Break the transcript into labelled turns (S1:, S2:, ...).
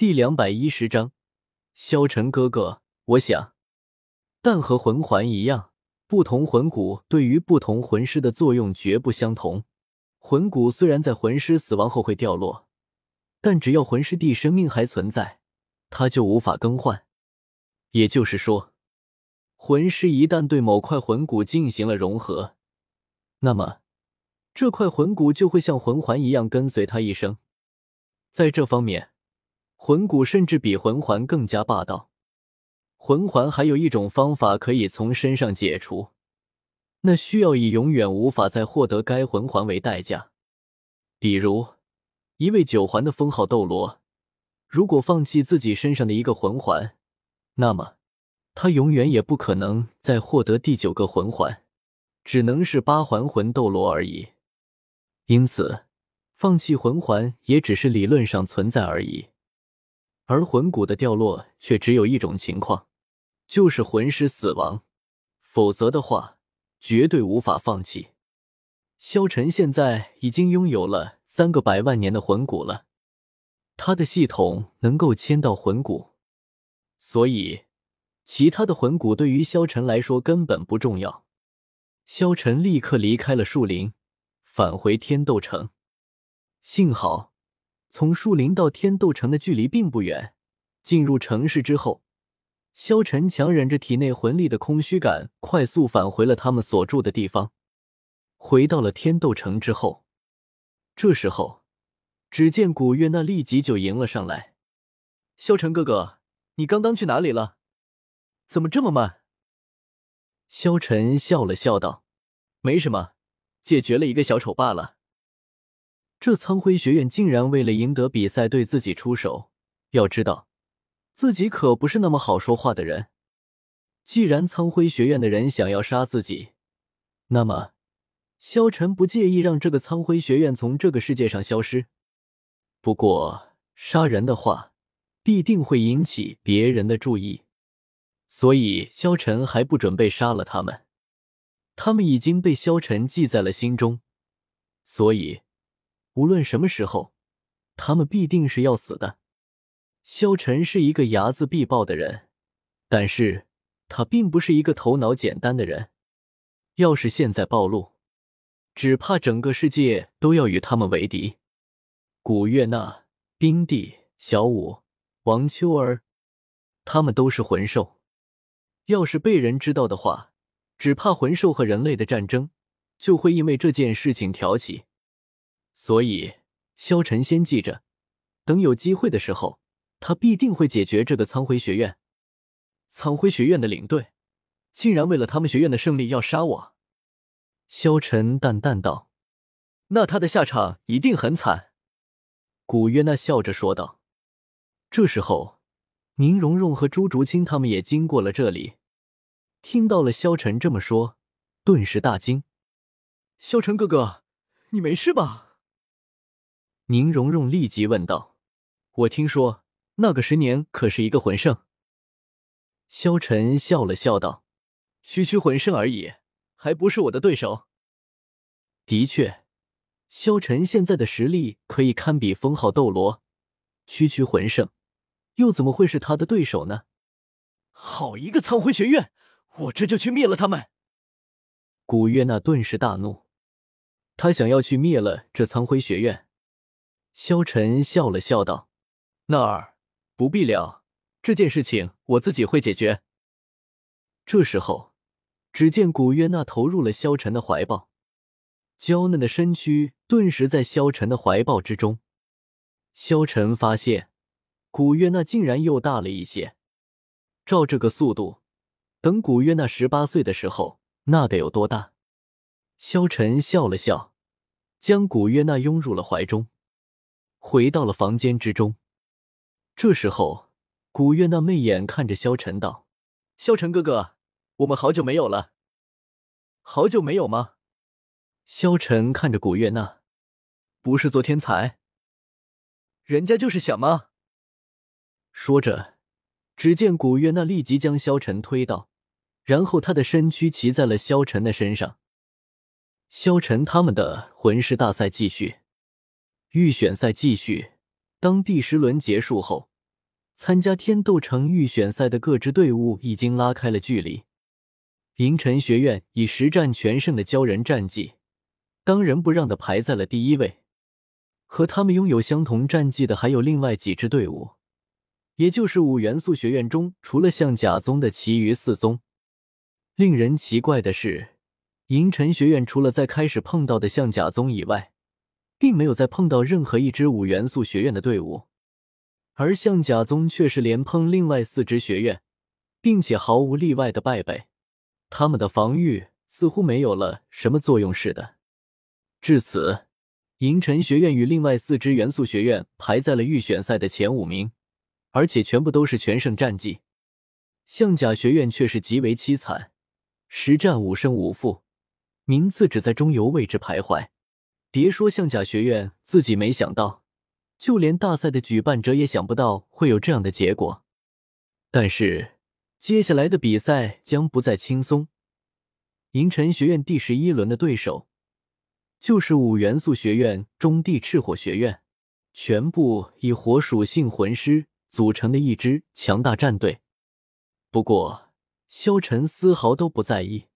S1: 第两百一十章，萧晨哥哥，我想，但和魂环一样，不同魂骨对于不同魂师的作用绝不相同。魂骨虽然在魂师死亡后会掉落，但只要魂师地生命还存在，它就无法更换。也就是说，魂师一旦对某块魂骨进行了融合，那么这块魂骨就会像魂环一样跟随他一生。在这方面。魂骨甚至比魂环更加霸道。魂环还有一种方法可以从身上解除，那需要以永远无法再获得该魂环为代价。比如，一位九环的封号斗罗，如果放弃自己身上的一个魂环，那么他永远也不可能再获得第九个魂环，只能是八环魂斗罗而已。因此，放弃魂环也只是理论上存在而已。而魂骨的掉落却只有一种情况，就是魂师死亡，否则的话绝对无法放弃。萧晨现在已经拥有了三个百万年的魂骨了，他的系统能够签到魂骨，所以其他的魂骨对于萧晨来说根本不重要。萧晨立刻离开了树林，返回天斗城。幸好。从树林到天斗城的距离并不远。进入城市之后，萧晨强忍着体内魂力的空虚感，快速返回了他们所住的地方。回到了天斗城之后，这时候，只见古月娜立即就迎了上来：“萧晨哥哥，你刚刚去哪里了？怎么这么慢？”萧晨笑了笑道：“没什么，解决了一个小丑罢了。”这苍辉学院竟然为了赢得比赛对自己出手，要知道，自己可不是那么好说话的人。既然苍辉学院的人想要杀自己，那么萧晨不介意让这个苍辉学院从这个世界上消失。不过杀人的话，必定会引起别人的注意，所以萧晨还不准备杀了他们。他们已经被萧晨记在了心中，所以。无论什么时候，他们必定是要死的。萧晨是一个睚眦必报的人，但是他并不是一个头脑简单的人。要是现在暴露，只怕整个世界都要与他们为敌。古月娜、冰帝、小舞、王秋儿，他们都是魂兽。要是被人知道的话，只怕魂兽和人类的战争就会因为这件事情挑起。所以，萧晨先记着，等有机会的时候，他必定会解决这个苍辉学院。苍辉学院的领队，竟然为了他们学院的胜利要杀我。萧晨淡淡道：“那他的下场一定很惨。”古约娜笑着说道。这时候，宁荣荣和朱竹清他们也经过了这里，听到了萧晨这么说，顿时大惊：“萧晨哥哥，你没事吧？”宁荣荣立即问道：“我听说那个十年可是一个魂圣。”萧晨笑了笑道：“区区魂圣而已，还不是我的对手。”的确，萧晨现在的实力可以堪比封号斗罗，区区魂圣又怎么会是他的对手呢？好一个苍辉学院，我这就去灭了他们！古月娜顿时大怒，他想要去灭了这苍辉学院。萧晨笑了笑道：“那儿不必了，这件事情我自己会解决。”这时候，只见古月娜投入了萧晨的怀抱，娇嫩的身躯顿时在萧晨的怀抱之中。萧晨发现，古月娜竟然又大了一些。照这个速度，等古月娜十八岁的时候，那得有多大？萧晨笑了笑，将古月娜拥入了怀中。回到了房间之中，这时候，古月娜媚眼看着萧晨道：“萧晨哥哥，我们好久没有了。”“好久没有吗？”萧晨看着古月娜，“不是昨天才。”“人家就是想吗？”说着，只见古月娜立即将萧晨推倒，然后他的身躯骑在了萧晨的身上。萧晨他们的魂师大赛继续。预选赛继续。当第十轮结束后，参加天斗城预选赛的各支队伍已经拉开了距离。银尘学院以实战全胜的骄人战绩，当仁不让的排在了第一位。和他们拥有相同战绩的还有另外几支队伍，也就是五元素学院中除了象甲宗的其余四宗。令人奇怪的是，银尘学院除了在开始碰到的象甲宗以外，并没有再碰到任何一支五元素学院的队伍。而象甲宗却是连碰另外四支学院，并且毫无例外的败北，他们的防御似乎没有了什么作用似的。至此，银尘学院与另外四支元素学院排在了预选赛的前五名，而且全部都是全胜战绩。象甲学院却是极为凄惨，实战五胜五负，名次只在中游位置徘徊。别说象甲学院自己没想到。就连大赛的举办者也想不到会有这样的结果，但是接下来的比赛将不再轻松。银尘学院第十一轮的对手就是五元素学院中地赤火学院，全部以火属性魂师组成的一支强大战队。不过，萧晨丝毫都不在意，